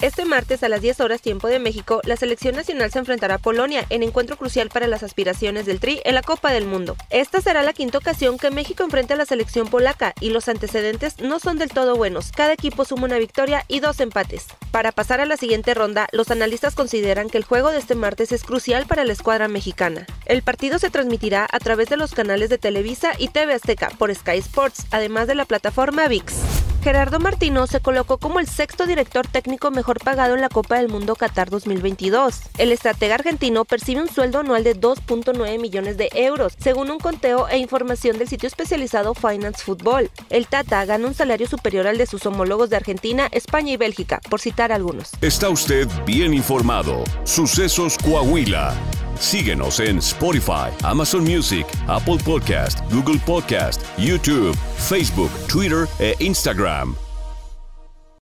Este martes a las 10 horas tiempo de México, la selección nacional se enfrentará a Polonia en encuentro crucial para las aspiraciones del Tri en la Copa del Mundo. Esta será la quinta ocasión que México enfrente a la selección polaca y los antecedentes no son del todo buenos. Cada equipo suma una victoria y dos empates. Para pasar a la siguiente ronda, los analistas consideran que el juego de este martes es crucial para la escuadra mexicana. El partido se transmitirá a través de los canales de Televisa y TV Azteca por Sky Sports, además de la plataforma VIX. Gerardo Martino se colocó como el sexto director técnico mejor pagado en la Copa del Mundo Qatar 2022. El estratega argentino percibe un sueldo anual de 2.9 millones de euros, según un conteo e información del sitio especializado Finance Football. El Tata gana un salario superior al de sus homólogos de Argentina, España y Bélgica, por citar algunos. Está usted bien informado. Sucesos Coahuila. Síguenos en Spotify, Amazon Music, Apple Podcast, Google Podcast, YouTube, Facebook, Twitter e Instagram.